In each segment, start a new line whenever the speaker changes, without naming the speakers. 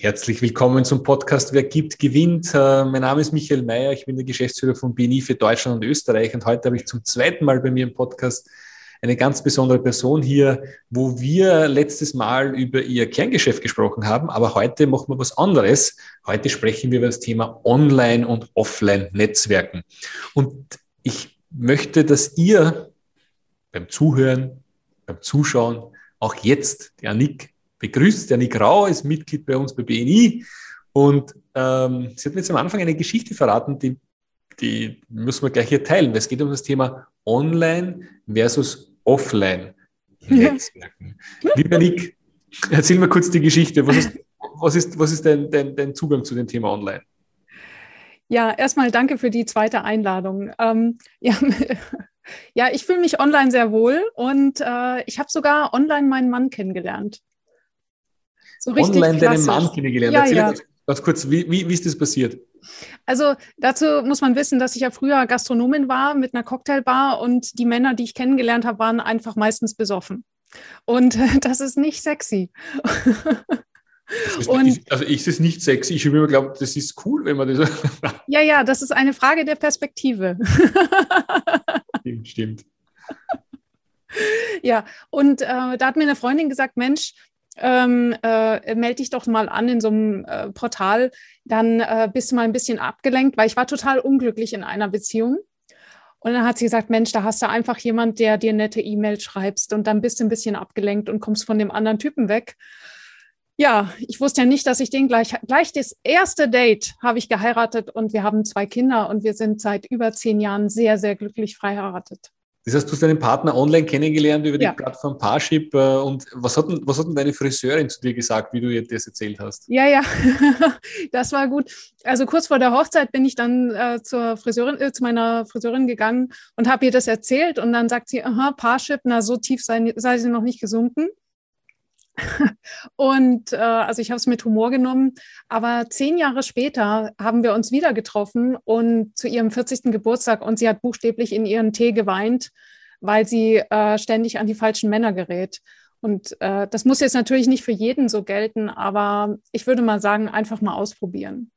Herzlich willkommen zum Podcast Wer gibt, gewinnt. Äh, mein Name ist Michael Mayer, ich bin der Geschäftsführer von BNI für Deutschland und Österreich und heute habe ich zum zweiten Mal bei mir im Podcast eine ganz besondere Person hier, wo wir letztes Mal über ihr Kerngeschäft gesprochen haben, aber heute machen wir was anderes. Heute sprechen wir über das Thema Online- und Offline-Netzwerken. Und ich möchte, dass ihr beim Zuhören, beim Zuschauen auch jetzt die Annik begrüßt. Der Nick Rau ist Mitglied bei uns bei BNI und ähm, sie hat mir jetzt am Anfang eine Geschichte verraten, die, die müssen wir gleich hier teilen, weil es geht um das Thema Online versus Offline Netzwerken. Ja. Lieber Nick, erzähl mal kurz die Geschichte. Was ist, was ist, was ist dein, dein, dein Zugang zu dem Thema Online?
Ja, erstmal danke für die zweite Einladung. Ähm, ja, ja, ich fühle mich online sehr wohl und äh, ich habe sogar online meinen Mann kennengelernt.
So Online deinen Mann kennengelernt. Ja, Erzähl ja. Ganz, kurz, wie, wie, wie ist das passiert?
Also dazu muss man wissen, dass ich ja früher Gastronomin war mit einer Cocktailbar und die Männer, die ich kennengelernt habe, waren einfach meistens besoffen. Und das ist nicht sexy.
Ist, und, also ich ist nicht sexy. Ich habe immer geglaubt, das ist cool, wenn man das.
ja, ja, das ist eine Frage der Perspektive.
stimmt, stimmt.
Ja, und äh, da hat mir eine Freundin gesagt, Mensch, ähm, äh, melde dich doch mal an in so einem äh, Portal, dann äh, bist du mal ein bisschen abgelenkt, weil ich war total unglücklich in einer Beziehung. Und dann hat sie gesagt, Mensch, da hast du einfach jemand, der dir nette E-Mails schreibst und dann bist du ein bisschen abgelenkt und kommst von dem anderen Typen weg. Ja, ich wusste ja nicht, dass ich den gleich, gleich das erste Date habe ich geheiratet und wir haben zwei Kinder und wir sind seit über zehn Jahren sehr, sehr glücklich verheiratet.
Das heißt, du hast deinen Partner online kennengelernt über die ja. Plattform Parship. Äh, und was hat, denn, was hat denn deine Friseurin zu dir gesagt, wie du ihr das erzählt hast?
Ja, ja, das war gut. Also kurz vor der Hochzeit bin ich dann äh, zur Friseurin, äh, zu meiner Friseurin gegangen und habe ihr das erzählt. Und dann sagt sie, aha, Parship, na, so tief sei, sei sie noch nicht gesunken. Und äh, also ich habe es mit Humor genommen. Aber zehn Jahre später haben wir uns wieder getroffen und zu ihrem 40. Geburtstag und sie hat buchstäblich in ihren Tee geweint, weil sie äh, ständig an die falschen Männer gerät. Und äh, das muss jetzt natürlich nicht für jeden so gelten, aber ich würde mal sagen, einfach mal ausprobieren.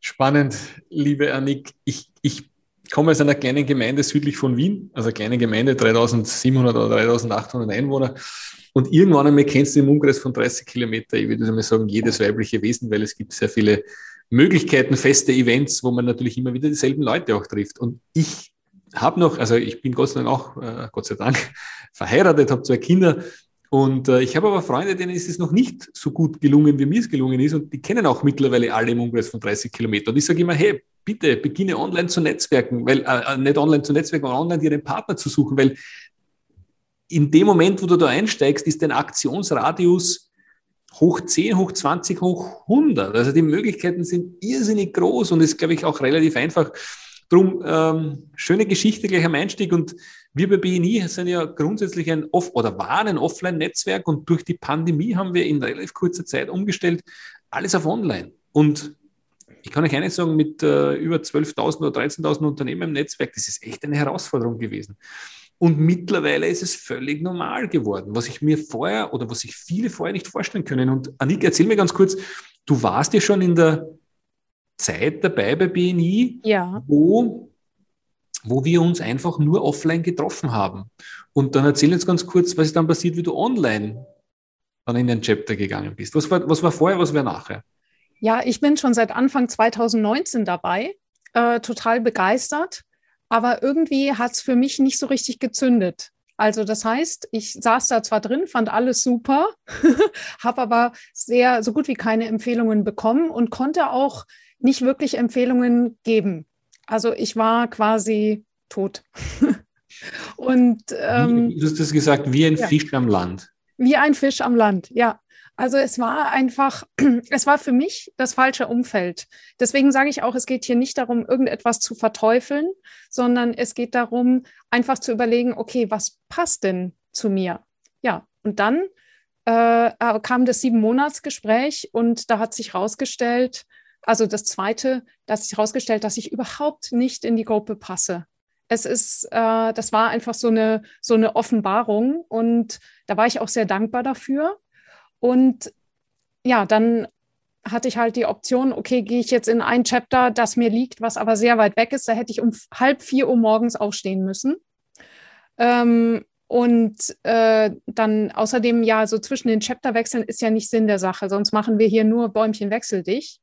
Spannend, liebe Annik. Ich, ich komme aus einer kleinen Gemeinde südlich von Wien, also eine kleine Gemeinde, 3700 oder 3800 Einwohner. Und irgendwann einmal kennst du im Umkreis von 30 Kilometer, ich würde mal sagen, jedes weibliche Wesen, weil es gibt sehr viele Möglichkeiten, feste Events, wo man natürlich immer wieder dieselben Leute auch trifft. Und ich habe noch, also ich bin Gott sei Dank auch, äh, Gott sei Dank, verheiratet, habe zwei Kinder. Und äh, ich habe aber Freunde, denen ist es noch nicht so gut gelungen, wie mir es gelungen ist. Und die kennen auch mittlerweile alle im Umkreis von 30 Kilometern. Und ich sage immer, hey, bitte beginne online zu netzwerken, weil äh, nicht online zu netzwerken, sondern online einen Partner zu suchen, weil in dem Moment, wo du da einsteigst, ist dein Aktionsradius hoch 10, hoch 20, hoch 100. Also die Möglichkeiten sind irrsinnig groß und ist, glaube ich, auch relativ einfach. Drum ähm, schöne Geschichte gleich am Einstieg und wir bei BNI sind ja grundsätzlich ein Off oder waren ein Offline-Netzwerk und durch die Pandemie haben wir in relativ kurzer Zeit umgestellt alles auf Online. Und ich kann euch eines sagen, mit äh, über 12.000 oder 13.000 Unternehmen im Netzwerk, das ist echt eine Herausforderung gewesen. Und mittlerweile ist es völlig normal geworden, was ich mir vorher oder was sich viele vorher nicht vorstellen können. Und Annika, erzähl mir ganz kurz, du warst ja schon in der Zeit dabei bei BNI, ja. wo, wo wir uns einfach nur offline getroffen haben. Und dann erzähl uns ganz kurz, was ist dann passiert, wie du online dann in den Chapter gegangen bist. Was war, was war vorher, was war nachher?
Ja, ich bin schon seit Anfang 2019 dabei, äh, total begeistert aber irgendwie hat es für mich nicht so richtig gezündet. Also das heißt, ich saß da zwar drin, fand alles super, habe aber sehr so gut wie keine Empfehlungen bekommen und konnte auch nicht wirklich Empfehlungen geben. Also ich war quasi tot.
und ähm, du hast das gesagt, wie ein ja. Fisch am Land.
Wie ein Fisch am Land, ja. Also es war einfach, es war für mich das falsche Umfeld. Deswegen sage ich auch, es geht hier nicht darum, irgendetwas zu verteufeln, sondern es geht darum, einfach zu überlegen, okay, was passt denn zu mir? Ja, und dann äh, äh kam das Sieben-Monats-Gespräch und da hat sich herausgestellt, also das zweite, da hat sich herausgestellt, dass ich überhaupt nicht in die Gruppe passe. Es ist, äh, das war einfach so eine, so eine Offenbarung und da war ich auch sehr dankbar dafür. Und ja, dann hatte ich halt die Option, okay, gehe ich jetzt in ein Chapter, das mir liegt, was aber sehr weit weg ist. Da hätte ich um halb vier Uhr morgens aufstehen müssen. Ähm, und äh, dann außerdem, ja, so zwischen den Chapterwechseln ist ja nicht Sinn der Sache, sonst machen wir hier nur Bäumchen wechsel dich.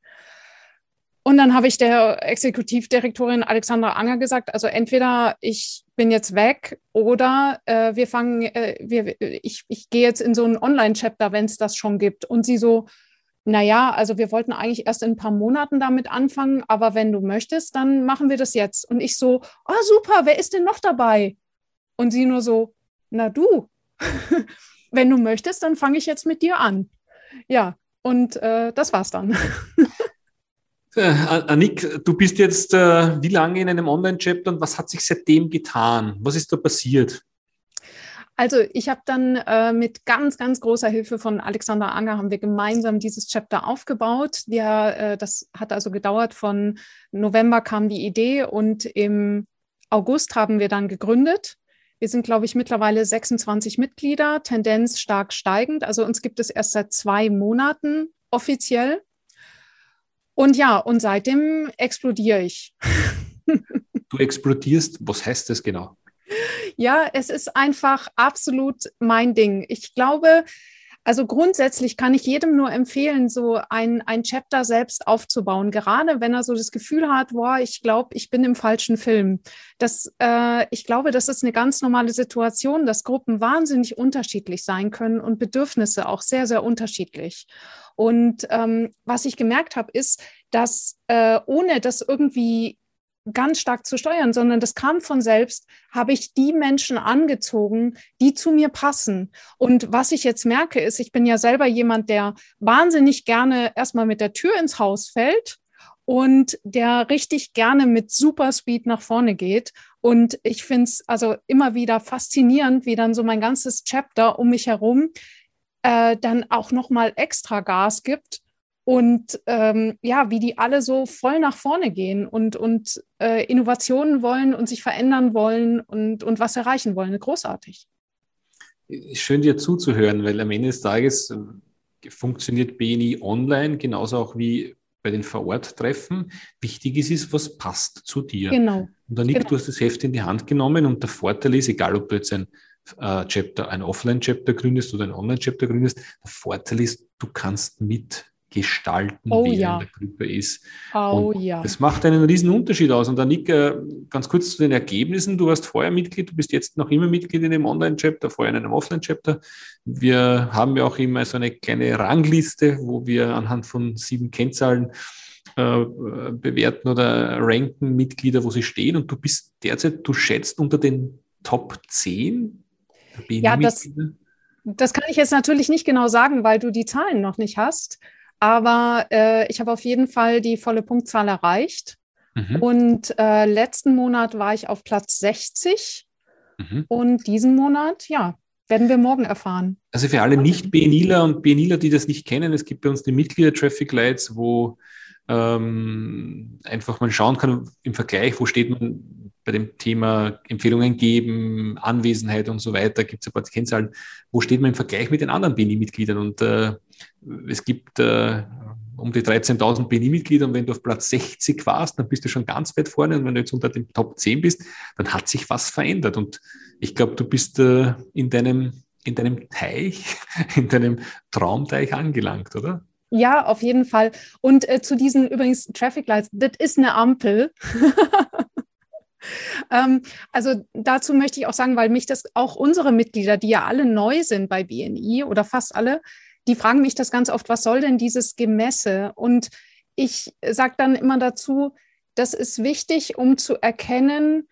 Und dann habe ich der Exekutivdirektorin Alexandra Anger gesagt, also entweder ich bin jetzt weg oder äh, wir fangen, äh, wir, ich, ich gehe jetzt in so ein Online-Chapter, wenn es das schon gibt. Und sie so, naja, also wir wollten eigentlich erst in ein paar Monaten damit anfangen, aber wenn du möchtest, dann machen wir das jetzt. Und ich so, oh super, wer ist denn noch dabei? Und sie nur so, na du, wenn du möchtest, dann fange ich jetzt mit dir an. Ja, und äh, das war's dann.
Äh, Annik, du bist jetzt äh, wie lange in einem Online-Chapter und was hat sich seitdem getan? Was ist da passiert?
Also ich habe dann äh, mit ganz, ganz großer Hilfe von Alexander Anger haben wir gemeinsam dieses Chapter aufgebaut. Wir, äh, das hat also gedauert, von November kam die Idee und im August haben wir dann gegründet. Wir sind, glaube ich, mittlerweile 26 Mitglieder, Tendenz stark steigend. Also uns gibt es erst seit zwei Monaten offiziell. Und ja, und seitdem explodiere ich.
du explodierst, was heißt das genau?
Ja, es ist einfach absolut mein Ding. Ich glaube, also grundsätzlich kann ich jedem nur empfehlen, so ein, ein Chapter selbst aufzubauen, gerade wenn er so das Gefühl hat, boah, ich glaube, ich bin im falschen Film. Das, äh, ich glaube, das ist eine ganz normale Situation, dass Gruppen wahnsinnig unterschiedlich sein können und Bedürfnisse auch sehr, sehr unterschiedlich. Und ähm, was ich gemerkt habe, ist, dass äh, ohne das irgendwie ganz stark zu steuern, sondern das kam von selbst, habe ich die Menschen angezogen, die zu mir passen. Und was ich jetzt merke, ist, ich bin ja selber jemand, der wahnsinnig gerne erstmal mit der Tür ins Haus fällt und der richtig gerne mit Superspeed nach vorne geht. Und ich finde es also immer wieder faszinierend, wie dann so mein ganzes Chapter um mich herum äh, dann auch nochmal extra Gas gibt und ähm, ja, wie die alle so voll nach vorne gehen und, und äh, Innovationen wollen und sich verändern wollen und, und was erreichen wollen. Großartig.
Schön dir zuzuhören, weil am Ende des Tages äh, funktioniert BNI online genauso auch wie bei den Vororttreffen. Wichtig ist, ist, was passt zu dir.
Genau.
Und dann genau. du hast das Heft in die Hand genommen und der Vorteil ist, egal ob du jetzt ein äh, Chapter, ein Offline-Chapter gründest oder ein Online-Chapter gründest, der Vorteil ist, du kannst mitgestalten,
oh, wer ja.
in der Gruppe ist.
Oh, und ja.
Das macht einen riesen Unterschied aus. Und Annika, ganz kurz zu den Ergebnissen. Du warst vorher Mitglied, du bist jetzt noch immer Mitglied in einem Online-Chapter, vorher in einem Offline-Chapter. Wir haben ja auch immer so eine kleine Rangliste, wo wir anhand von sieben Kennzahlen äh, bewerten oder ranken Mitglieder, wo sie stehen. Und du bist derzeit, du schätzt unter den Top 10
ja, das, das kann ich jetzt natürlich nicht genau sagen, weil du die Zahlen noch nicht hast. Aber äh, ich habe auf jeden Fall die volle Punktzahl erreicht. Mhm. Und äh, letzten Monat war ich auf Platz 60. Mhm. Und diesen Monat, ja, werden wir morgen erfahren.
Also für alle Nicht-BNIler und BNIler, die das nicht kennen, es gibt bei uns die Mitglieder-Traffic Lights, wo ähm, einfach man schauen kann im Vergleich, wo steht man bei dem Thema Empfehlungen geben, Anwesenheit und so weiter, gibt es ein paar Kennzahlen. Wo steht man im Vergleich mit den anderen BNI-Mitgliedern? Und äh, es gibt äh, um die 13.000 BNI-Mitglieder und wenn du auf Platz 60 warst, dann bist du schon ganz weit vorne und wenn du jetzt unter den Top 10 bist, dann hat sich was verändert und ich glaube, du bist äh, in, deinem, in deinem Teich, in deinem Traumteich angelangt, oder?
Ja, auf jeden Fall. Und äh, zu diesen übrigens Traffic Lights, das ist eine Ampel. Ähm, also dazu möchte ich auch sagen, weil mich das auch unsere Mitglieder, die ja alle neu sind bei BNI oder fast alle, die fragen mich das ganz oft, was soll denn dieses Gemesse? Und ich sage dann immer dazu, das ist wichtig, um zu erkennen,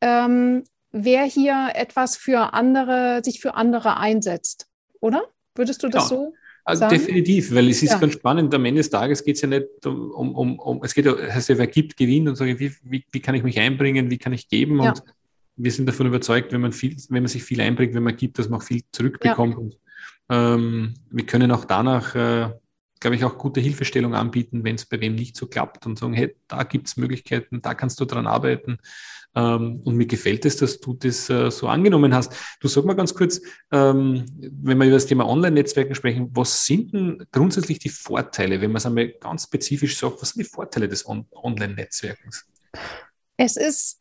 ähm, wer hier etwas für andere, sich für andere einsetzt, oder? Würdest du das ja. so?
Also definitiv, weil es ist ja. ganz spannend. Am Ende des Tages geht es ja nicht um, um, um, es geht ja, heißt ja, wer gibt, gewinnt und sage, wie, wie, wie kann ich mich einbringen, wie kann ich geben ja. und wir sind davon überzeugt, wenn man viel, wenn man sich viel einbringt, wenn man gibt, dass man auch viel zurückbekommt. Und, ähm, wir können auch danach, äh, glaube ich, auch gute Hilfestellung anbieten, wenn es bei wem nicht so klappt und sagen, hey, da gibt es Möglichkeiten, da kannst du dran arbeiten. Ähm, und mir gefällt es, dass du das äh, so angenommen hast. Du sag mal ganz kurz, ähm, wenn wir über das Thema Online-Netzwerken sprechen, was sind denn grundsätzlich die Vorteile, wenn man es einmal ganz spezifisch sagt, was sind die Vorteile des On Online-Netzwerkens?
Es ist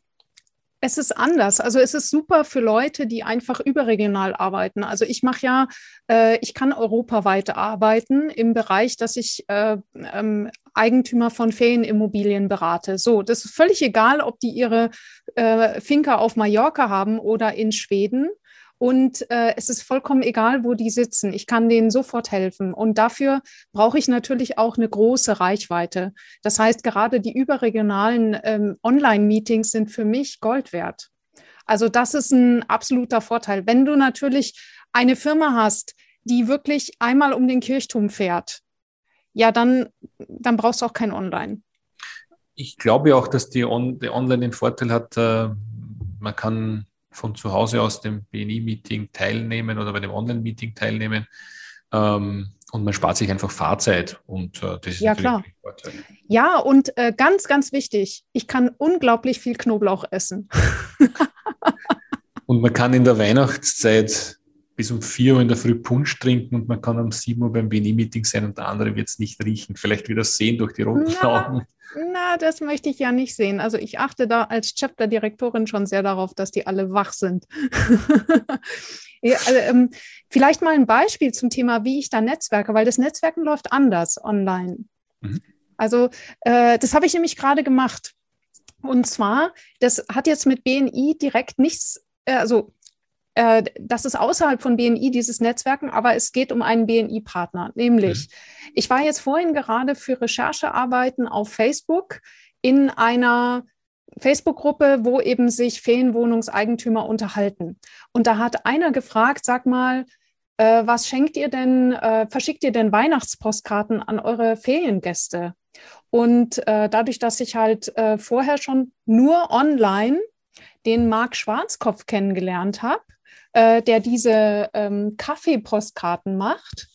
es ist anders. Also es ist super für Leute, die einfach überregional arbeiten. Also ich mache ja, äh, ich kann europaweit arbeiten im Bereich, dass ich äh, ähm, Eigentümer von Ferienimmobilien berate. So, das ist völlig egal, ob die ihre äh, Finca auf Mallorca haben oder in Schweden. Und äh, es ist vollkommen egal, wo die sitzen. Ich kann denen sofort helfen. Und dafür brauche ich natürlich auch eine große Reichweite. Das heißt, gerade die überregionalen ähm, Online-Meetings sind für mich Gold wert. Also das ist ein absoluter Vorteil. Wenn du natürlich eine Firma hast, die wirklich einmal um den Kirchturm fährt, ja, dann, dann brauchst du auch kein Online.
Ich glaube auch, dass die, On die Online den Vorteil hat, äh, man kann von zu Hause aus dem BNI-Meeting teilnehmen oder bei dem Online-Meeting teilnehmen. Ähm, und man spart sich einfach Fahrzeit und
äh, das ist ja klar. Ja, und äh, ganz, ganz wichtig, ich kann unglaublich viel Knoblauch essen.
und man kann in der Weihnachtszeit bis um 4 Uhr in der Früh Punsch trinken und man kann um 7 Uhr beim BNI-Meeting sein und der andere wird es nicht riechen. Vielleicht wieder sehen durch die roten na, Augen.
Na, das möchte ich ja nicht sehen. Also ich achte da als Chapter-Direktorin schon sehr darauf, dass die alle wach sind. ja, also, ähm, vielleicht mal ein Beispiel zum Thema, wie ich da netzwerke, weil das Netzwerken läuft anders online. Mhm. Also äh, das habe ich nämlich gerade gemacht. Und zwar, das hat jetzt mit BNI direkt nichts, äh, also äh, das ist außerhalb von BNI, dieses Netzwerken, aber es geht um einen BNI-Partner. Nämlich, mhm. ich war jetzt vorhin gerade für Recherchearbeiten auf Facebook in einer Facebook-Gruppe, wo eben sich Ferienwohnungseigentümer unterhalten. Und da hat einer gefragt, sag mal, äh, was schenkt ihr denn, äh, verschickt ihr denn Weihnachtspostkarten an eure Feriengäste? Und äh, dadurch, dass ich halt äh, vorher schon nur online den Marc Schwarzkopf kennengelernt habe, äh, der diese ähm, Kaffeepostkarten macht.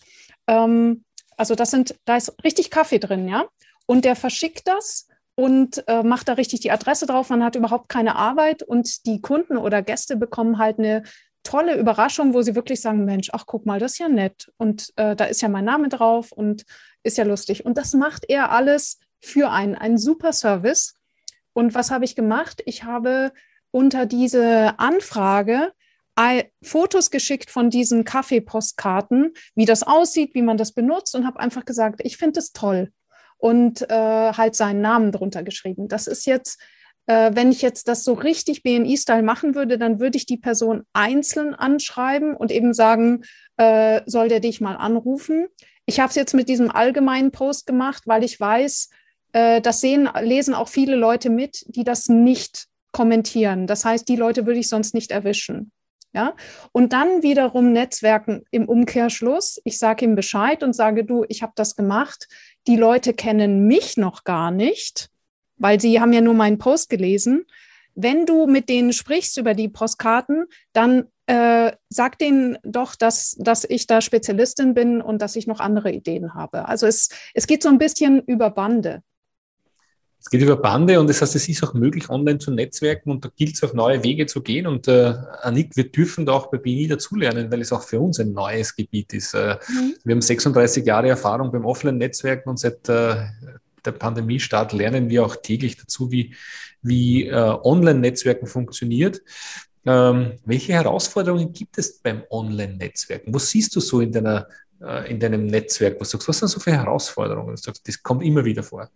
Ähm, also das sind, da ist richtig Kaffee drin, ja. Und der verschickt das und äh, macht da richtig die Adresse drauf. Man hat überhaupt keine Arbeit und die Kunden oder Gäste bekommen halt eine tolle Überraschung, wo sie wirklich sagen, Mensch, ach guck mal, das ist ja nett und äh, da ist ja mein Name drauf und ist ja lustig. Und das macht er alles für einen, einen super Service. Und was habe ich gemacht? Ich habe unter diese Anfrage Fotos geschickt von diesen Kaffeepostkarten, wie das aussieht, wie man das benutzt und habe einfach gesagt, ich finde es toll und äh, halt seinen Namen drunter geschrieben. Das ist jetzt, äh, wenn ich jetzt das so richtig BNI-Style machen würde, dann würde ich die Person einzeln anschreiben und eben sagen, äh, soll der dich mal anrufen. Ich habe es jetzt mit diesem allgemeinen Post gemacht, weil ich weiß, äh, das sehen, lesen auch viele Leute mit, die das nicht kommentieren. Das heißt, die Leute würde ich sonst nicht erwischen. Ja? Und dann wiederum Netzwerken im Umkehrschluss. Ich sage ihm Bescheid und sage, du, ich habe das gemacht. Die Leute kennen mich noch gar nicht, weil sie haben ja nur meinen Post gelesen. Wenn du mit denen sprichst über die Postkarten, dann äh, sag denen doch, dass, dass ich da Spezialistin bin und dass ich noch andere Ideen habe. Also es, es geht so ein bisschen über Bande.
Es geht über Bande und das heißt, es ist auch möglich, online zu netzwerken und da gilt es auch neue Wege zu gehen. Und äh, Annik, wir dürfen da auch bei BNI dazulernen, weil es auch für uns ein neues Gebiet ist. Äh, mhm. Wir haben 36 Jahre Erfahrung beim Offline-Netzwerken und seit äh, der Pandemiestart lernen wir auch täglich dazu, wie, wie äh, Online-Netzwerken funktioniert. Ähm, welche Herausforderungen gibt es beim Online-Netzwerken? Was siehst du so in, deiner, äh, in deinem Netzwerk? Was sagst was sind so für Herausforderungen? Du sagst, das kommt immer wieder vor.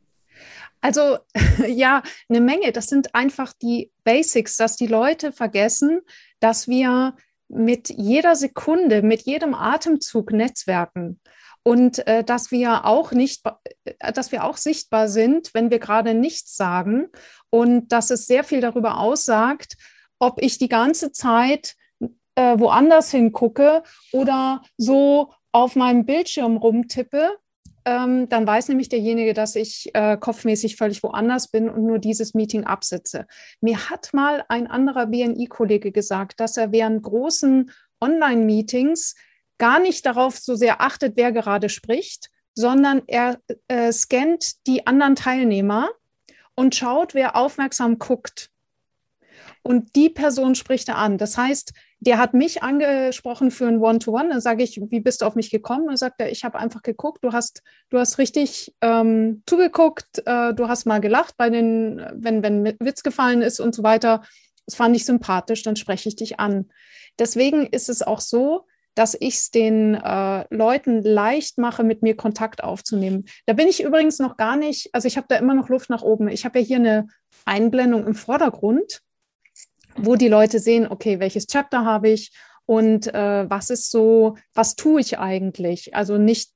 Also ja, eine Menge. Das sind einfach die Basics, dass die Leute vergessen, dass wir mit jeder Sekunde, mit jedem Atemzug netzwerken und äh, dass wir auch nicht, äh, dass wir auch sichtbar sind, wenn wir gerade nichts sagen und dass es sehr viel darüber aussagt, ob ich die ganze Zeit äh, woanders hingucke oder so auf meinem Bildschirm rumtippe, ähm, dann weiß nämlich derjenige, dass ich äh, kopfmäßig völlig woanders bin und nur dieses Meeting absitze. Mir hat mal ein anderer BNI-Kollege gesagt, dass er während großen Online-Meetings gar nicht darauf so sehr achtet, wer gerade spricht, sondern er äh, scannt die anderen Teilnehmer und schaut, wer aufmerksam guckt. Und die Person spricht er an. Das heißt, der hat mich angesprochen für ein One-to-One. Dann sage ich, wie bist du auf mich gekommen? Und dann sagt er, ich habe einfach geguckt, du hast, du hast richtig ähm, zugeguckt, äh, du hast mal gelacht bei den, wenn, wenn Witz gefallen ist und so weiter. Das fand ich sympathisch, dann spreche ich dich an. Deswegen ist es auch so, dass ich es den äh, Leuten leicht mache, mit mir Kontakt aufzunehmen. Da bin ich übrigens noch gar nicht, also ich habe da immer noch Luft nach oben. Ich habe ja hier eine Einblendung im Vordergrund wo die Leute sehen, okay, welches Chapter habe ich und äh, was ist so, was tue ich eigentlich? Also nicht,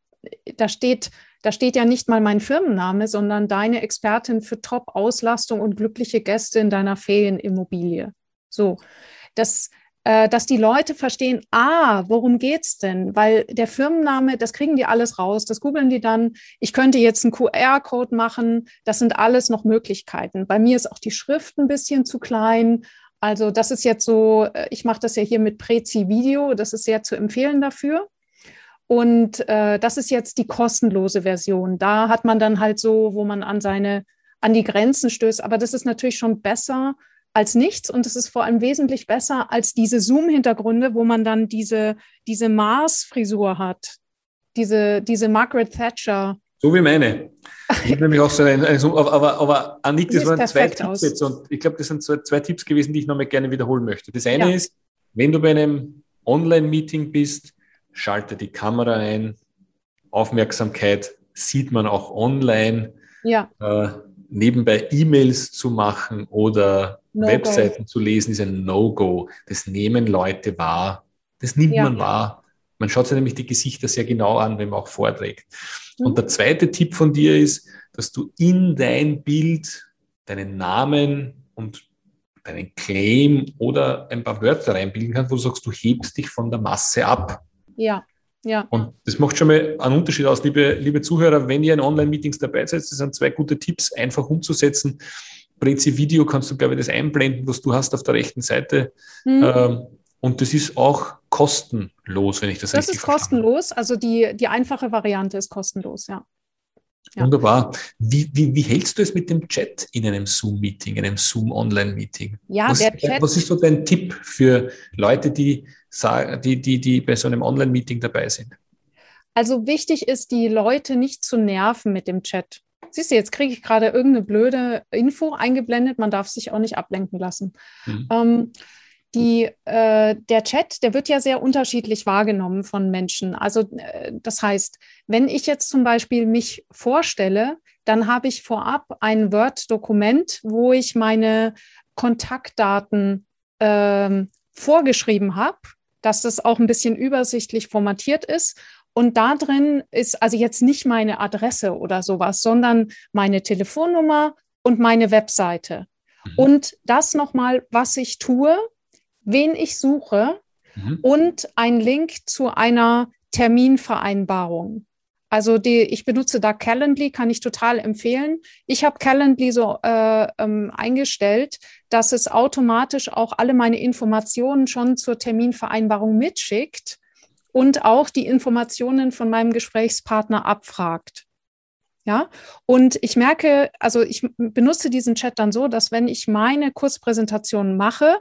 da steht, da steht ja nicht mal mein Firmenname, sondern deine Expertin für Top-Auslastung und glückliche Gäste in deiner Ferienimmobilie. So, das, äh, dass die Leute verstehen, ah, worum geht's denn? Weil der Firmenname, das kriegen die alles raus, das googeln die dann. Ich könnte jetzt einen QR-Code machen. Das sind alles noch Möglichkeiten. Bei mir ist auch die Schrift ein bisschen zu klein. Also das ist jetzt so, äh, ich mache das ja hier mit Prezi-Video, das ist sehr zu empfehlen dafür. Und äh, das ist jetzt die kostenlose Version. Da hat man dann halt so, wo man an seine, an die Grenzen stößt. Aber das ist natürlich schon besser als nichts und es ist vor allem wesentlich besser als diese Zoom-Hintergründe, wo man dann diese, diese Mars-Frisur hat. Diese, diese Margaret Thatcher
so wie meine. Ich nämlich auch so ein, also, aber, aber Annik, das, waren zwei Tipps aus. jetzt und ich glaube, das sind zwei, zwei Tipps gewesen, die ich nochmal gerne wiederholen möchte. Das eine ja. ist, wenn du bei einem Online-Meeting bist, schalte die Kamera ein. Aufmerksamkeit sieht man auch online.
Ja.
Äh, nebenbei E-Mails zu machen oder no Webseiten go. zu lesen, ist ein No-Go. Das nehmen Leute wahr. Das nimmt ja. man wahr. Man schaut sich nämlich die Gesichter sehr genau an, wenn man auch vorträgt. Mhm. Und der zweite Tipp von dir ist, dass du in dein Bild deinen Namen und deinen Claim oder ein paar Wörter reinbilden kannst, wo du sagst, du hebst dich von der Masse ab.
Ja. Ja.
Und das macht schon mal einen Unterschied aus, liebe, liebe Zuhörer, wenn ihr in Online-Meetings dabei seid. Das sind zwei gute Tipps, einfach umzusetzen. Prezi Video kannst du, glaube ich, das einblenden, was du hast auf der rechten Seite. Mhm. Ähm, und das ist auch kostenlos, wenn ich das, das richtig
verstehe. Das ist kostenlos. Also die, die einfache Variante ist kostenlos, ja.
ja. Wunderbar. Wie, wie, wie hältst du es mit dem Chat in einem Zoom-Meeting, in einem Zoom-Online-Meeting?
Ja,
was,
der Chat.
Was ist so dein Tipp für Leute, die, die, die, die bei so einem Online-Meeting dabei sind?
Also wichtig ist, die Leute nicht zu nerven mit dem Chat. Siehst du, jetzt kriege ich gerade irgendeine blöde Info eingeblendet. Man darf sich auch nicht ablenken lassen. Mhm. Ähm, die, äh, der Chat, der wird ja sehr unterschiedlich wahrgenommen von Menschen. Also äh, das heißt, wenn ich jetzt zum Beispiel mich vorstelle, dann habe ich vorab ein Word-Dokument, wo ich meine Kontaktdaten äh, vorgeschrieben habe, dass das auch ein bisschen übersichtlich formatiert ist. Und da drin ist also jetzt nicht meine Adresse oder sowas, sondern meine Telefonnummer und meine Webseite. Mhm. Und das nochmal, was ich tue, wen ich suche mhm. und ein Link zu einer Terminvereinbarung. Also die, ich benutze da Calendly, kann ich total empfehlen. Ich habe Calendly so äh, ähm, eingestellt, dass es automatisch auch alle meine Informationen schon zur Terminvereinbarung mitschickt und auch die Informationen von meinem Gesprächspartner abfragt. Ja, und ich merke, also ich benutze diesen Chat dann so, dass wenn ich meine Kurzpräsentation mache,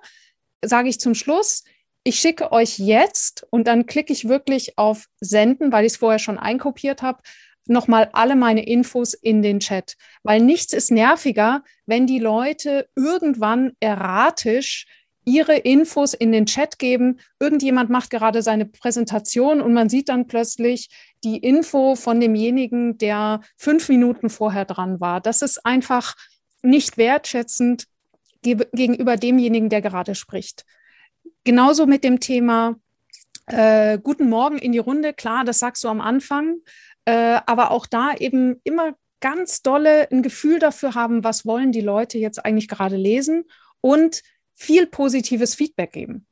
sage ich zum Schluss, ich schicke euch jetzt und dann klicke ich wirklich auf Senden, weil ich es vorher schon einkopiert habe, nochmal alle meine Infos in den Chat. Weil nichts ist nerviger, wenn die Leute irgendwann erratisch ihre Infos in den Chat geben. Irgendjemand macht gerade seine Präsentation und man sieht dann plötzlich die Info von demjenigen, der fünf Minuten vorher dran war. Das ist einfach nicht wertschätzend gegenüber demjenigen, der gerade spricht. Genauso mit dem Thema äh, Guten Morgen in die Runde. Klar, das sagst du am Anfang, äh, aber auch da eben immer ganz dolle ein Gefühl dafür haben, was wollen die Leute jetzt eigentlich gerade lesen und viel positives Feedback geben.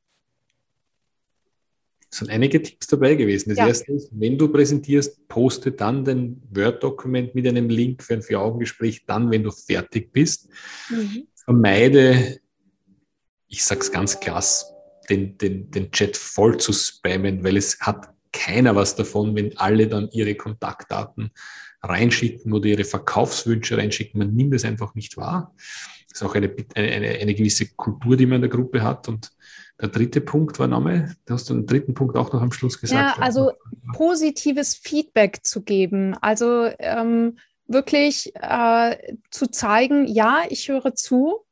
Es sind einige Tipps dabei gewesen. Das
Ja.
erste ist, wenn du präsentierst, poste dann dein Word-Dokument mit einem Link für ein Vier-Augen-Gespräch, dann, wenn du fertig bist.
Mhm.
Vermeide, ich sag's ganz klass, den, den, den Chat voll zu spammen, weil es hat keiner was davon, wenn alle dann ihre Kontaktdaten reinschicken oder ihre Verkaufswünsche reinschicken. Man nimmt es einfach nicht wahr. Das ist auch eine, eine, eine, eine gewisse Kultur, die man in der Gruppe hat. Und der dritte Punkt war Name. Du hast den dritten Punkt auch noch am Schluss gesagt.
Ja, also positives Feedback zu geben. Also ähm, wirklich äh, zu zeigen, ja, ich höre zu.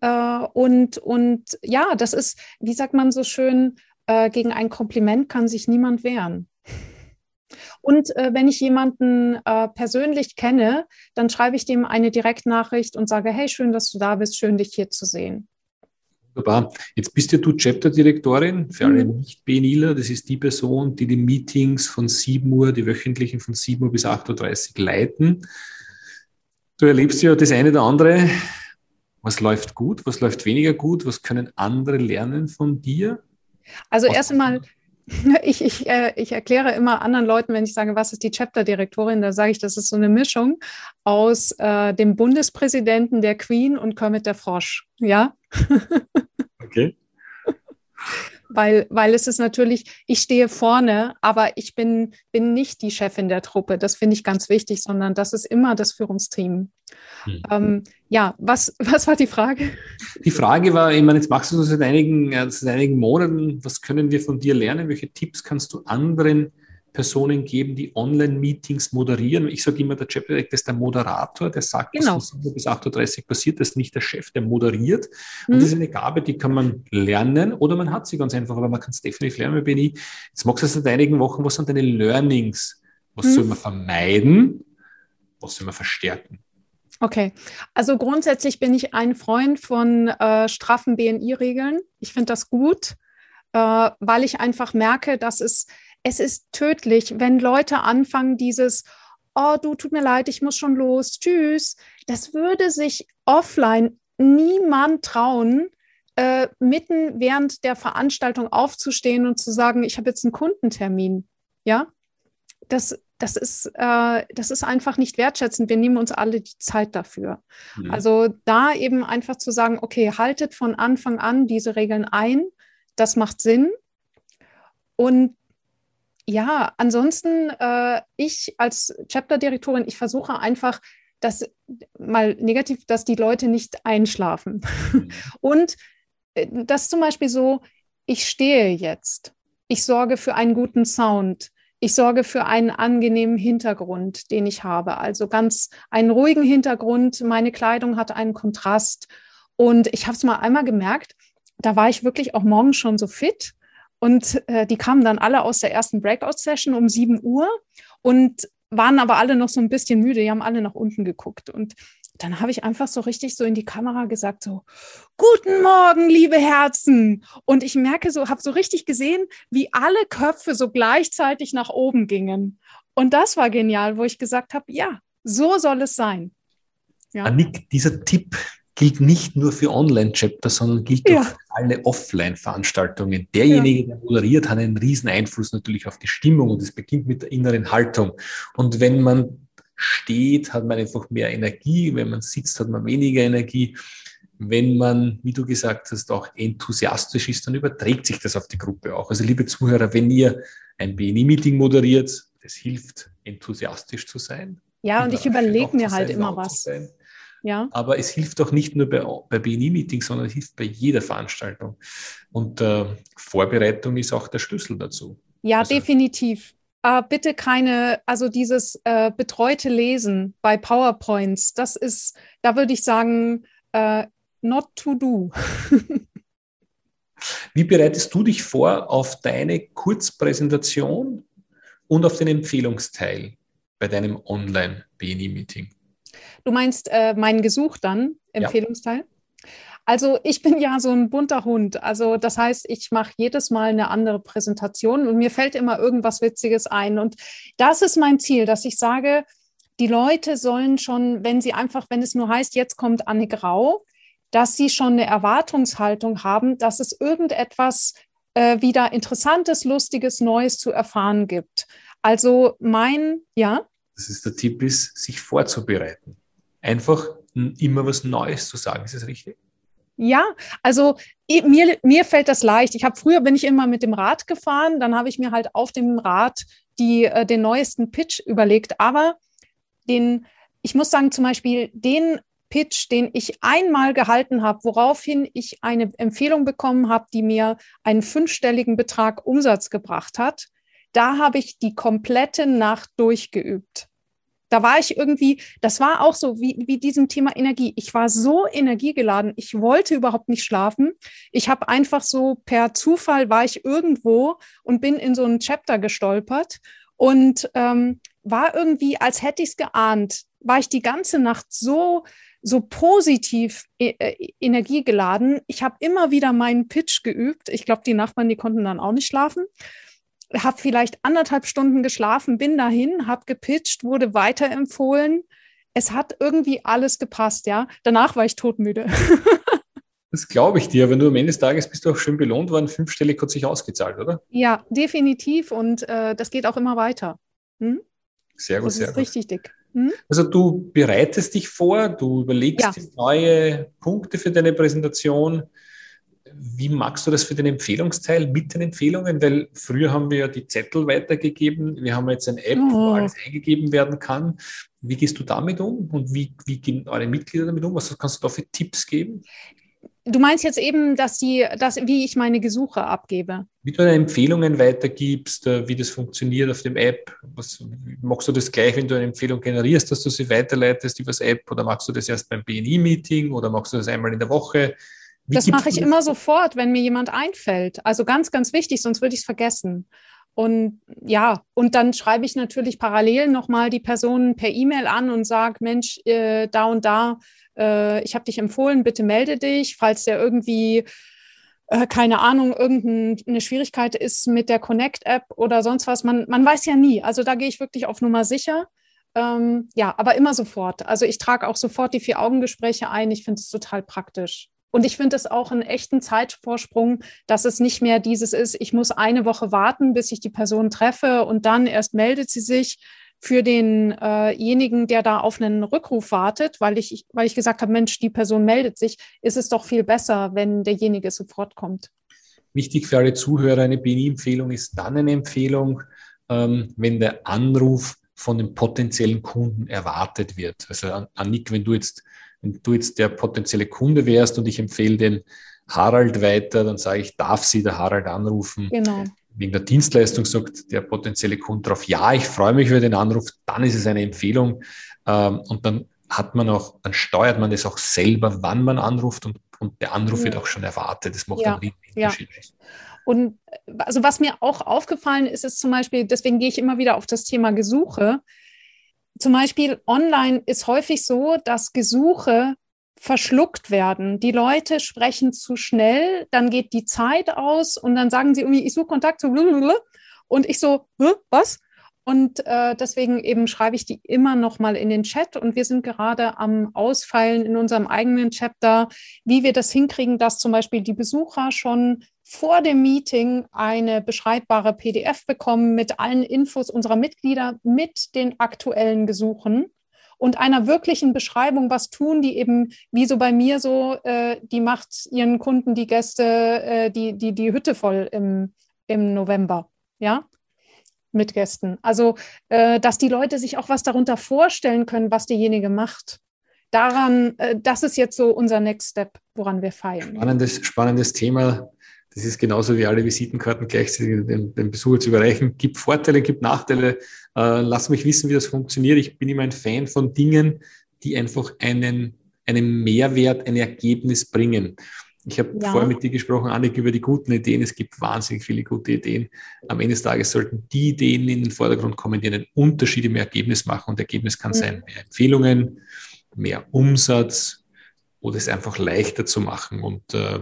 Äh, und, und ja, das ist, wie sagt man so schön, äh, gegen ein Kompliment kann sich niemand wehren. Und äh, wenn ich jemanden äh, persönlich kenne, dann schreibe ich dem eine Direktnachricht und sage, hey, schön, dass du da bist, schön, dich hier zu sehen.
Wunderbar. Jetzt bist ja du Chapter-Direktorin für alle
Mhm.
Nicht-BNIler. Das ist die Person, die die Meetings von 7 Uhr, die wöchentlichen von 7 Uhr bis 8.30 Uhr leiten. Du erlebst ja das eine oder andere. Was läuft gut, was läuft weniger gut, was können andere lernen von dir?
Also erst einmal, ich, ich, äh, ich erkläre immer anderen Leuten, wenn ich sage, was ist die Chapter-Direktorin, da sage ich, das ist so eine Mischung aus äh, dem Bundespräsidenten, der Queen und Kermit der Frosch. Ja,
Okay.
Weil, weil es ist natürlich, ich stehe vorne, aber ich bin, bin nicht die Chefin der Truppe. Das finde ich ganz wichtig, sondern das ist immer das Führungsteam.
Hm.
Ähm, ja, was, was war die Frage?
Die Frage war, ich meine, jetzt machst du das seit einigen, äh, seit einigen Monaten. Was können wir von dir lernen? Welche Tipps kannst du anderen Personen geben, die Online-Meetings moderieren? Ich sage immer, der Chapter Director ist der Moderator, der sagt,
Genau.
was von 7 Uhr bis 8.30 Uhr passiert. Das ist nicht der Chef, der moderiert. Und
Hm?
das ist eine Gabe, die kann man lernen oder man hat sie ganz einfach, aber man kann es definitiv lernen. Ich, jetzt magst du es seit einigen Wochen, was sind deine Learnings? Was
Hm.
soll man vermeiden? Was soll man verstärken?
Okay, also grundsätzlich bin ich ein Freund von äh, straffen BNI-Regeln. Ich finde das gut, äh, weil ich einfach merke, dass es, es ist tödlich, wenn Leute anfangen, dieses, oh du, tut mir leid, ich muss schon los, tschüss. Das würde sich offline niemand trauen, äh, mitten während der Veranstaltung aufzustehen und zu sagen, ich habe jetzt einen Kundentermin. Ja, das, das, ist, äh, das ist einfach nicht wertschätzend. Wir nehmen uns alle die Zeit dafür.
Mhm.
Also da eben einfach zu sagen, okay, haltet von Anfang an diese Regeln ein, das macht Sinn. Und ja, ansonsten, äh, ich als Chapter-Direktorin, ich versuche einfach, dass mal negativ, dass die Leute nicht einschlafen.
Mhm.
Und äh, das zum Beispiel so, ich stehe jetzt, ich sorge für einen guten Sound, ich sorge für einen angenehmen Hintergrund, den ich habe. Also ganz einen ruhigen Hintergrund, meine Kleidung hat einen Kontrast. Und ich habe es mal einmal gemerkt, da war ich wirklich auch morgens schon so fit. Und äh, die kamen dann alle aus der ersten Breakout-Session um 7 Uhr und waren aber alle noch so ein bisschen müde. Die haben alle nach unten geguckt. Und dann habe ich einfach so richtig so in die Kamera gesagt, so, guten Morgen, liebe Herzen. Und ich merke so, habe so richtig gesehen, wie alle Köpfe so gleichzeitig nach oben gingen. Und das war genial, wo ich gesagt habe, ja, so soll es sein. Ja.
Annik, dieser Tipp gilt nicht nur für Online-Chapter, sondern gilt
Ja.
auch für alle Offline-Veranstaltungen. Derjenige, der moderiert, hat einen riesen Einfluss natürlich auf die Stimmung und es beginnt mit der inneren Haltung. Und wenn man steht, hat man einfach mehr Energie. Wenn man sitzt, hat man weniger Energie. Wenn man, wie du gesagt hast, auch enthusiastisch ist, dann überträgt sich das auf die Gruppe auch. Also liebe Zuhörer, wenn ihr ein BNI-Meeting moderiert, das hilft, enthusiastisch zu sein.
Ja, und ich überlege mir halt immer was. Ja.
Aber es hilft auch nicht nur bei, bei BNI-Meetings, sondern es hilft bei jeder Veranstaltung. Und äh, Vorbereitung ist auch der Schlüssel dazu.
Ja,
Also-
definitiv. Äh, bitte keine, also dieses äh, betreute Lesen bei PowerPoints, das ist, da würde ich sagen, äh, not to do.
Wie bereitest du dich vor auf deine Kurzpräsentation und auf den Empfehlungsteil bei deinem Online-BNI-Meeting?
Du meinst äh, meinen Gesuch dann,
Ja.
Empfehlungsteil? Also ich bin ja so ein bunter Hund. Also das heißt, ich mache jedes Mal eine andere Präsentation und mir fällt immer irgendwas Witziges ein. Und das ist mein Ziel, dass ich sage, die Leute sollen schon, wenn sie einfach, wenn es nur heißt, jetzt kommt Anne Grau, dass sie schon eine Erwartungshaltung haben, dass es irgendetwas äh, wieder Interessantes, Lustiges, Neues zu erfahren gibt. Also mein, ja.
Das ist der Tipp ist, sich vorzubereiten. Einfach immer was Neues zu sagen. Ist das richtig?
Ja, also mir, mir fällt das leicht. Ich habe früher bin ich immer mit dem Rad gefahren, dann habe ich mir halt auf dem Rad die, äh, den neuesten Pitch überlegt. Aber den, ich muss sagen, zum Beispiel den Pitch, den ich einmal gehalten habe, woraufhin ich eine Empfehlung bekommen habe, die mir einen fünfstelligen Betrag Umsatz gebracht hat, da habe ich die komplette Nacht durchgeübt. Da war ich irgendwie, das war auch so wie, wie diesem Thema Energie. Ich war so energiegeladen, ich wollte überhaupt nicht schlafen. Ich habe einfach so per Zufall war ich irgendwo und bin in so ein Chapter gestolpert und ähm, war irgendwie, als hätte ich es geahnt, war ich die ganze Nacht so so positiv e äh, energiegeladen. Ich habe immer wieder meinen Pitch geübt. Ich glaube, die Nachbarn, die konnten dann auch nicht schlafen habe vielleicht anderthalb Stunden geschlafen, bin dahin, habe gepitcht, wurde weiterempfohlen. Es hat irgendwie alles gepasst, ja. Danach war ich todmüde.
Das glaube ich dir, aber nur am Ende des Tages bist du auch schön belohnt worden. Fünfstellig hat sich ausgezahlt, oder?
Ja, definitiv. Und äh, das geht auch immer weiter. Hm?
Sehr gut,
das
sehr
ist
gut.
richtig dick. Hm?
Also du bereitest dich vor, du überlegst ja. neue Punkte für deine Präsentation. Wie magst du das für den Empfehlungsteil mit den Empfehlungen? Weil früher haben wir ja die Zettel weitergegeben. Wir haben jetzt eine App, oh. wo alles eingegeben werden kann. Wie gehst du damit um und wie, wie gehen eure Mitglieder damit um? Was kannst du da für Tipps geben?
Du meinst jetzt eben, dass die, dass, wie ich meine Gesuche abgebe?
Wie du deine Empfehlungen weitergibst, äh, wie das funktioniert auf dem App. Was, machst du das gleich, wenn du eine Empfehlung generierst, dass du sie weiterleitest über das App oder machst du das erst beim BNI-Meeting oder machst du das einmal in der Woche?
Wie das mache ich immer sofort, wenn mir jemand einfällt. Also ganz, ganz wichtig, sonst würde ich es vergessen. Und ja, und dann schreibe ich natürlich parallel nochmal die Person per E-Mail an und sage, Mensch, äh, da und da, äh, ich habe dich empfohlen, bitte melde dich, falls der irgendwie, äh, keine Ahnung, irgendeine Schwierigkeit ist mit der Connect-App oder sonst was. Man, man weiß ja nie. Also da gehe ich wirklich auf Nummer sicher. Ähm, ja, aber immer sofort. Also ich trage auch sofort die Vier-Augen-Gespräche ein. Ich finde es total praktisch. Und ich finde es auch einen echten Zeitvorsprung, dass es nicht mehr dieses ist, ich muss eine Woche warten, bis ich die Person treffe und dann erst meldet sie sich für denjenigen, äh der da auf einen Rückruf wartet, weil ich, weil ich gesagt habe, Mensch, die Person meldet sich, ist es doch viel besser, wenn derjenige sofort kommt.
Wichtig für alle Zuhörer, eine BNI-Empfehlung ist dann eine Empfehlung, ähm, wenn der Anruf von dem potenziellen Kunden erwartet wird. Also Annik, wenn du jetzt wenn du jetzt der potenzielle Kunde wärst und ich empfehle den Harald weiter, dann sage ich, darf sie der Harald anrufen?
Genau.
Wegen der Dienstleistung sagt der potenzielle Kunde darauf, ja, ich freue mich über den Anruf, dann ist es eine Empfehlung. Ähm, und dann hat man auch, dann steuert man das auch selber, wann man anruft und, und der Anruf ja. wird auch schon erwartet. Das macht ja. einen Unterschied. Ja.
Und also was mir auch aufgefallen ist, ist zum Beispiel, deswegen gehe ich immer wieder auf das Thema Gesuche zum Beispiel online ist häufig so, dass Gesuche verschluckt werden. Die Leute sprechen zu schnell, dann geht die Zeit aus und dann sagen sie irgendwie, ich suche Kontakt zu blablabla. und ich so, was? Und äh, deswegen eben schreibe ich die immer noch mal in den Chat. Und wir sind gerade am Ausfeilen in unserem eigenen Chapter, wie wir das hinkriegen, dass zum Beispiel die Besucher schon vor dem Meeting eine beschreibbare PDF bekommen mit allen Infos unserer Mitglieder, mit den aktuellen Gesuchen und einer wirklichen Beschreibung, was tun die eben, wie so bei mir so, äh, die macht ihren Kunden, die Gäste, äh, die, die, die Hütte voll im, im November. Ja, mit Gästen. Also, äh, dass die Leute sich auch was darunter vorstellen können, was derjenige macht. Daran, äh, das ist jetzt so unser Next Step, woran wir feiern.
Spannendes, spannendes Thema. Das ist genauso wie alle Visitenkarten gleichzeitig dem, dem Besucher zu überreichen. Gibt Vorteile, gibt Nachteile. Äh, lass mich wissen, wie das funktioniert. Ich bin immer ein Fan von Dingen, die einfach einen, einen Mehrwert, ein Ergebnis bringen. Ich habe ja. vorher mit dir gesprochen, Annik, über die guten Ideen. Es gibt wahnsinnig viele gute Ideen. Am Ende des Tages sollten die Ideen in den Vordergrund kommen, die einen Unterschied im Ergebnis machen. Und Ergebnis kann mhm. sein mehr Empfehlungen, mehr Umsatz oder es einfach leichter zu machen. Und äh,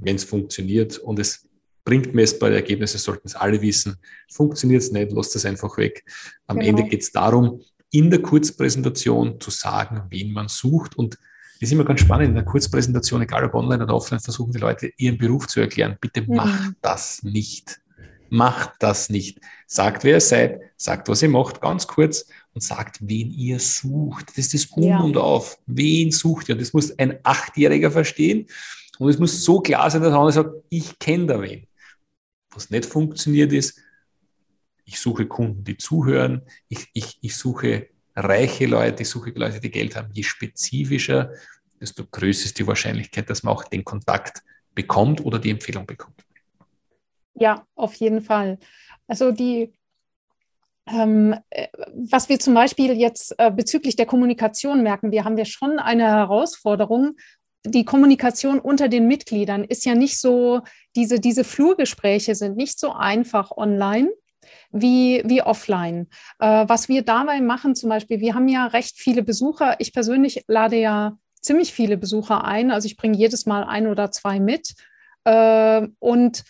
wenn es funktioniert und es bringt messbare Ergebnisse, sollten es alle wissen. Funktioniert es nicht, lasst es einfach weg. Am genau. Ende geht es darum, in der Kurzpräsentation zu sagen, wen man sucht und Das ist immer ganz spannend. In einer Kurzpräsentation, egal ob online oder offline, versuchen die Leute ihren Beruf zu erklären. Bitte mhm. macht das nicht. Macht das nicht. Sagt, wer ihr seid, sagt, was ihr macht, ganz kurz und sagt, wen ihr sucht. Das ist das Um ja. und Auf. Wen sucht ihr? Und das muss ein Achtjähriger verstehen. Und es muss so klar sein, dass er sagt, ich kenne da wen. Was nicht funktioniert ist, ich suche Kunden, die zuhören, ich, ich, ich suche reiche Leute, ich suche Leute, die Geld haben. Je spezifischer, desto größer ist die Wahrscheinlichkeit, dass man auch den Kontakt bekommt oder die Empfehlung bekommt.
Ja, auf jeden Fall. Also die, ähm, äh, was wir zum Beispiel jetzt äh, bezüglich der Kommunikation merken, wir haben ja schon eine Herausforderung. Die Kommunikation unter den Mitgliedern ist ja nicht so, diese, diese Flurgespräche sind nicht so einfach online wie, wie offline. Äh, was wir dabei machen, zum Beispiel, wir haben ja recht viele Besucher. Ich persönlich lade ja ziemlich viele Besucher ein. Also ich bringe jedes Mal ein oder zwei mit. Äh, und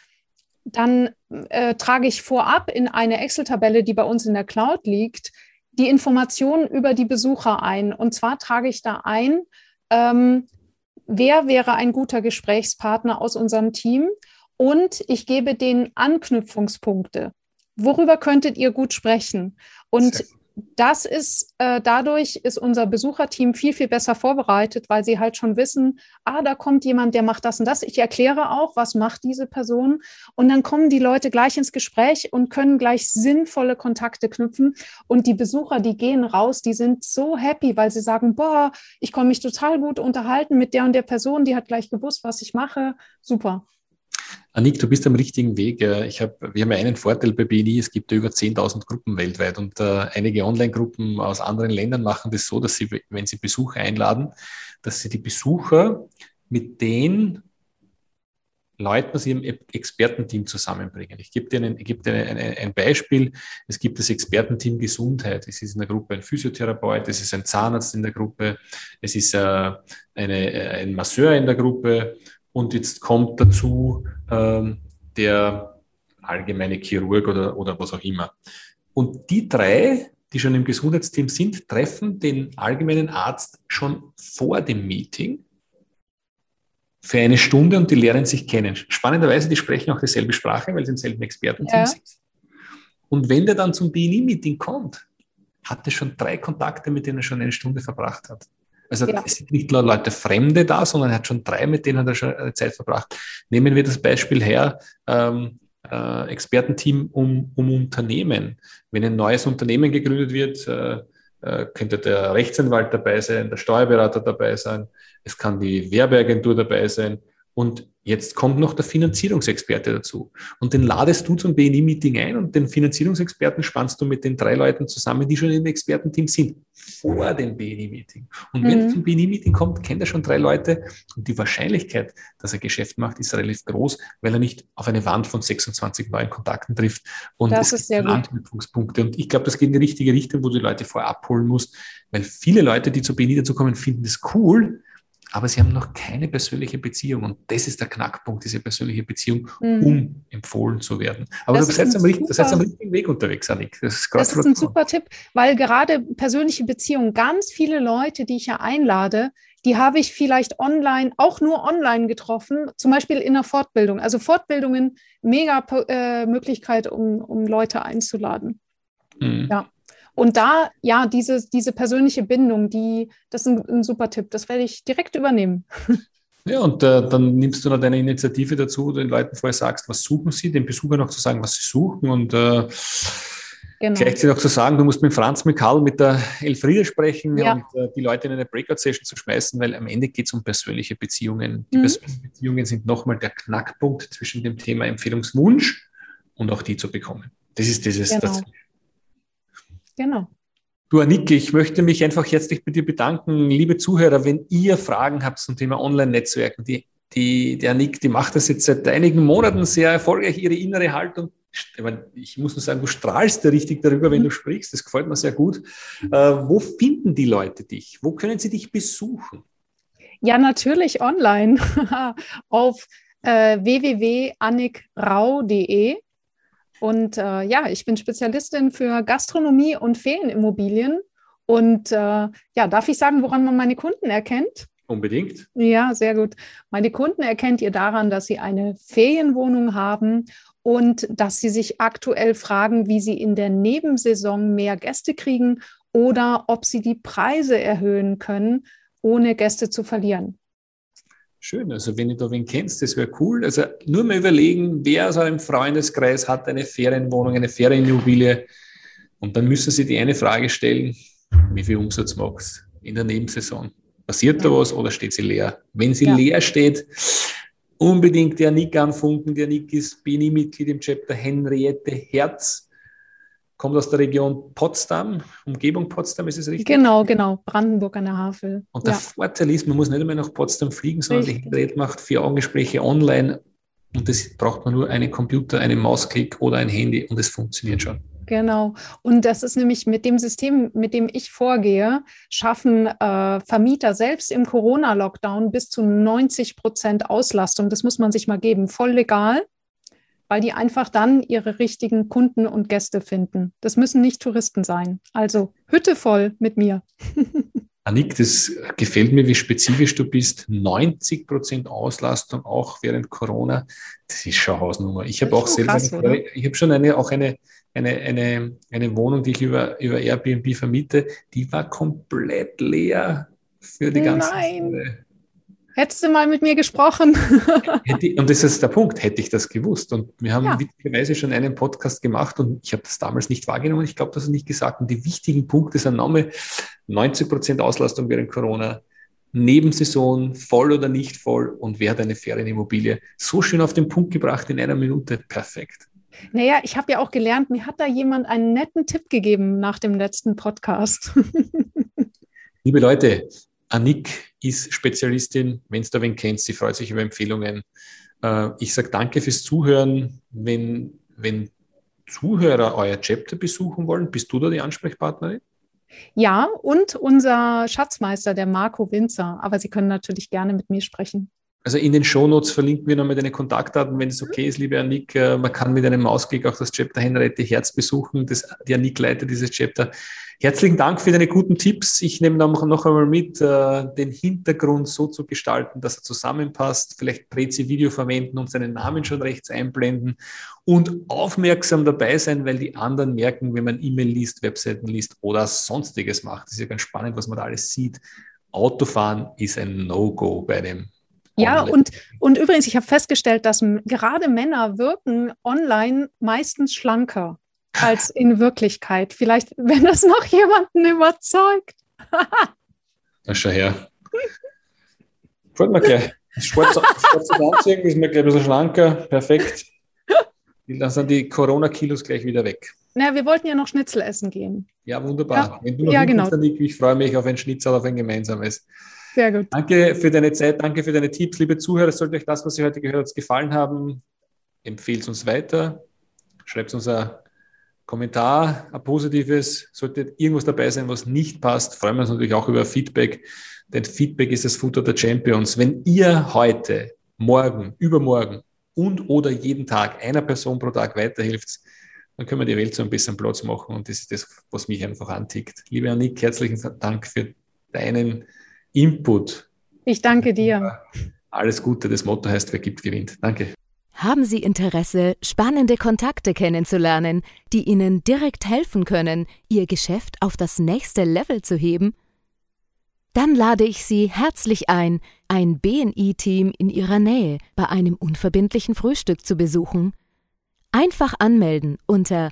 dann äh, trage ich vorab in eine Excel-Tabelle, die bei uns in der Cloud liegt, die Informationen über die Besucher ein. Und zwar trage ich da ein, ähm, wer wäre ein guter Gesprächspartner aus unserem Team und ich gebe den Anknüpfungspunkte. Worüber könntet ihr gut sprechen? Und das ist, äh, dadurch ist unser Besucherteam viel, viel besser vorbereitet, weil sie halt schon wissen, ah, da kommt jemand, der macht das und das. Ich erkläre auch, was macht diese Person. Und dann kommen die Leute gleich ins Gespräch und können gleich sinnvolle Kontakte knüpfen. Und die Besucher, die gehen raus, die sind so happy, weil sie sagen, boah, ich konnte mich total gut unterhalten mit der und der Person, die hat gleich gewusst, was ich mache. Super.
Anik, du bist am richtigen Weg. Ich hab, wir haben einen Vorteil bei BNI, es gibt über 10.000 Gruppen weltweit und äh, einige Online-Gruppen aus anderen Ländern machen das so, dass sie, wenn sie Besucher einladen, dass sie die Besucher mit den Leuten aus ihrem Expertenteam zusammenbringen. Ich gebe dir, einen, ich gebe dir ein, ein, Beispiel. Es gibt das Expertenteam Gesundheit. Es ist in der Gruppe ein Physiotherapeut, es ist ein Zahnarzt in der Gruppe, es ist äh, eine, äh, ein Masseur in der Gruppe und jetzt kommt dazu ähm, der allgemeine Chirurg oder, oder was auch immer. Und die drei, die schon im Gesundheitsteam sind, treffen den allgemeinen Arzt schon vor dem Meeting für eine Stunde und die lernen sich kennen. Spannenderweise, die sprechen auch dieselbe Sprache, weil sie im selben Expertenteam ja. sind. Und wenn der dann zum BNI-Meeting kommt, hat er schon drei Kontakte, mit denen er schon eine Stunde verbracht hat. Also ja. es sind nicht nur Leute Fremde da, sondern er hat schon drei, mit denen hat er schon eine Zeit verbracht. Nehmen wir das Beispiel her, ähm, äh, Expertenteam um, um Unternehmen. Wenn ein neues Unternehmen gegründet wird, äh, äh, könnte der Rechtsanwalt dabei sein, der Steuerberater dabei sein, es kann die Werbeagentur dabei sein und Jetzt kommt noch der Finanzierungsexperte dazu. Und den ladest du zum BNI-Meeting ein und den Finanzierungsexperten spannst du mit den drei Leuten zusammen, die schon im Expertenteam sind, vor dem BNI-Meeting. Und wenn mhm. er zum BNI-Meeting kommt, kennt er schon drei Leute und die Wahrscheinlichkeit, dass er Geschäft macht, ist relativ groß, weil er nicht auf eine Wand von 26 neuen Kontakten trifft. Und das es gibt Anknüpfungspunkte. Und ich glaube, das geht in die richtige Richtung, wo du die Leute vorher abholen musst, weil viele Leute, die zu BNI dazukommen, finden das cool, aber sie haben noch keine persönliche Beziehung. Und das ist der Knackpunkt, diese persönliche Beziehung, mhm. um empfohlen zu werden. Aber das du seid am, richtig, seid am richtigen Weg unterwegs, Annik.
Das ist, das ist ein super Tipp, weil gerade persönliche Beziehungen, ganz viele Leute, die ich ja einlade, die habe ich vielleicht online, auch nur online getroffen, zum Beispiel in der Fortbildung. Also Fortbildungen, mega äh, Möglichkeit, um, um Leute einzuladen. Mhm. Ja. Und da, ja, diese, diese persönliche Bindung, die, das ist ein, ein super Tipp. Das werde ich direkt übernehmen.
Ja, und äh, dann nimmst du noch deine Initiative dazu, wo du den Leuten vorher sagst, was suchen sie, den Besucher noch zu sagen, was sie suchen und äh, genau. gleichzeitig noch zu sagen, du musst mit Franz, mit Karl, mit der Elfriede sprechen ja. und äh, die Leute in eine Breakout-Session zu schmeißen, weil am Ende geht es um persönliche Beziehungen. Die mhm. persönlichen Beziehungen sind nochmal der Knackpunkt zwischen dem Thema Empfehlungswunsch und auch die zu bekommen. Das ist dieses, genau. das,
Genau.
Du, Anike, ich möchte mich einfach herzlich bei dir bedanken. Liebe Zuhörer, wenn ihr Fragen habt zum Thema Online-Netzwerken, die, die, die Annik, die macht das jetzt seit einigen Monaten sehr erfolgreich, ihre innere Haltung. Ich muss nur sagen, du strahlst ja richtig darüber, wenn du sprichst. Das gefällt mir sehr gut. Äh, wo finden die Leute dich? Wo können sie dich besuchen?
Ja, natürlich online auf äh, www.annikrau.de und äh, ja, ich bin Spezialistin für Gastronomie und Ferienimmobilien. Und äh, ja, darf ich sagen, woran man meine Kunden erkennt?
Unbedingt.
Ja, sehr gut. Meine Kunden erkennt ihr daran, dass sie eine Ferienwohnung haben und dass sie sich aktuell fragen, wie sie in der Nebensaison mehr Gäste kriegen oder ob sie die Preise erhöhen können, ohne Gäste zu verlieren.
Schön, also wenn du da wen kennst, das wäre cool. Also nur mal überlegen, wer aus eurem Freundeskreis hat eine Ferienwohnung, eine Ferienimmobilie und dann müssen sie die eine Frage stellen, wie viel Umsatz machst du in der Nebensaison? Passiert da was oder steht sie leer? Wenn sie ja. leer steht, unbedingt der Nick anfunken. Der Nick ist BNI-Mitglied im Chapter Henriette Herz. Kommt aus der Region Potsdam, Umgebung Potsdam, ist es richtig?
Genau, genau, Brandenburg an der Havel.
Und der ja. Vorteil ist, man muss nicht einmal nach Potsdam fliegen, sondern richtig. die Henriette macht vier Auggespräche online und das braucht man nur einen Computer, einen Mausklick oder ein Handy und es funktioniert schon.
Genau. Und das ist nämlich mit dem System, mit dem ich vorgehe, schaffen äh, Vermieter selbst im Corona-Lockdown bis zu 90 Prozent Auslastung. Das muss man sich mal geben, voll legal, weil die einfach dann ihre richtigen Kunden und Gäste finden. Das müssen nicht Touristen sein. Also Hütte voll mit mir.
Annik, das gefällt mir, wie spezifisch du bist. 90 Prozent Auslastung auch während Corona. Das ist schon Hausnummer. Ich habe auch selber, krass, eine, ich habe schon eine, auch eine eine, eine, eine Wohnung, die ich über, über Airbnb vermiete, die war komplett leer für die ganze
Nein. Zeit. Hättest du mal mit mir gesprochen?
Hätte, und das ist der Punkt, hätte ich das gewusst. Und wir haben ja. witzigerweise schon einen Podcast gemacht und ich habe das damals nicht wahrgenommen. Ich glaube, das ist nicht gesagt. Und die wichtigen Punkte sind nochmal 90 Prozent Auslastung während Corona, Nebensaison, voll oder nicht voll und wer hat eine Ferienimmobilie. So schön auf den Punkt gebracht in einer Minute. Perfekt.
Naja, ich habe ja auch gelernt, mir hat da jemand einen netten Tipp gegeben nach dem letzten Podcast.
Liebe Leute, Annik ist Spezialistin, wenn es da wen kennt, sie freut sich über Empfehlungen. Äh, ich sage danke fürs Zuhören. Wenn, wenn Zuhörer euer Chapter besuchen wollen, bist du da die Ansprechpartnerin?
Ja, und unser Schatzmeister, der Marco Winzer. Aber Sie können natürlich gerne mit mir sprechen.
Also in den Shownotes verlinken wir nochmal deine Kontaktdaten, wenn es okay ist, liebe Annik. Äh, man kann mit einem Mausklick auch das Chapter Henriette Herz besuchen. Das, die Annik leitet dieses Chapter. Herzlichen Dank für deine guten Tipps. Ich nehme noch, noch einmal mit, äh, den Hintergrund so zu gestalten, dass er zusammenpasst. Vielleicht Prezi-Video verwenden und seinen Namen schon rechts einblenden und aufmerksam dabei sein, weil die anderen merken, wenn man E-Mail liest, Webseiten liest oder sonstiges macht. Das ist ja ganz spannend, was man da alles sieht. Autofahren ist ein No-Go bei dem
ja, und, und übrigens, ich habe festgestellt, dass gerade Männer wirken online meistens schlanker als in Wirklichkeit. Vielleicht, wenn das noch jemanden überzeugt.
Na, schau her. Freut mich gleich. Schwarze Anziehen ist mir gleich ein bisschen schlanker. Perfekt. Dann sind die Corona-Kilos gleich wieder weg.
Na, wir wollten ja noch Schnitzel essen gehen.
Ja, wunderbar.
Ja, Wenn du noch ja, genau. Bist,
ich freue mich auf ein Schnitzel, auf ein gemeinsames.
Sehr gut.
Danke für deine Zeit, danke für deine Tipps, liebe Zuhörer. Sollte euch das, was ihr heute gehört habt, gefallen haben, empfehlt uns weiter. Schreibt uns ein Kommentar, ein positives. Sollte irgendwas dabei sein, was nicht passt, freuen wir uns natürlich auch über Feedback, denn Feedback ist das Futter der Champions. Wenn ihr heute, morgen, übermorgen und oder jeden Tag einer Person pro Tag weiterhilft, dann können wir die Welt zu einem besseren Platz machen und das ist das, was mich einfach antickt. Liebe Annik, herzlichen Dank für deinen Input.
Ich danke dir.
Alles Gute, das Motto heißt, wer gibt, gewinnt. Danke.
Haben Sie Interesse, spannende Kontakte kennenzulernen, die Ihnen direkt helfen können, Ihr Geschäft auf das nächste Level zu heben? Dann lade ich Sie herzlich ein, ein BNI-Team in Ihrer Nähe bei einem unverbindlichen Frühstück zu besuchen. Einfach anmelden unter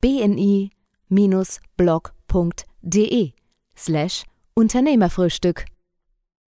bni-blog.de slash Unternehmerfrühstück.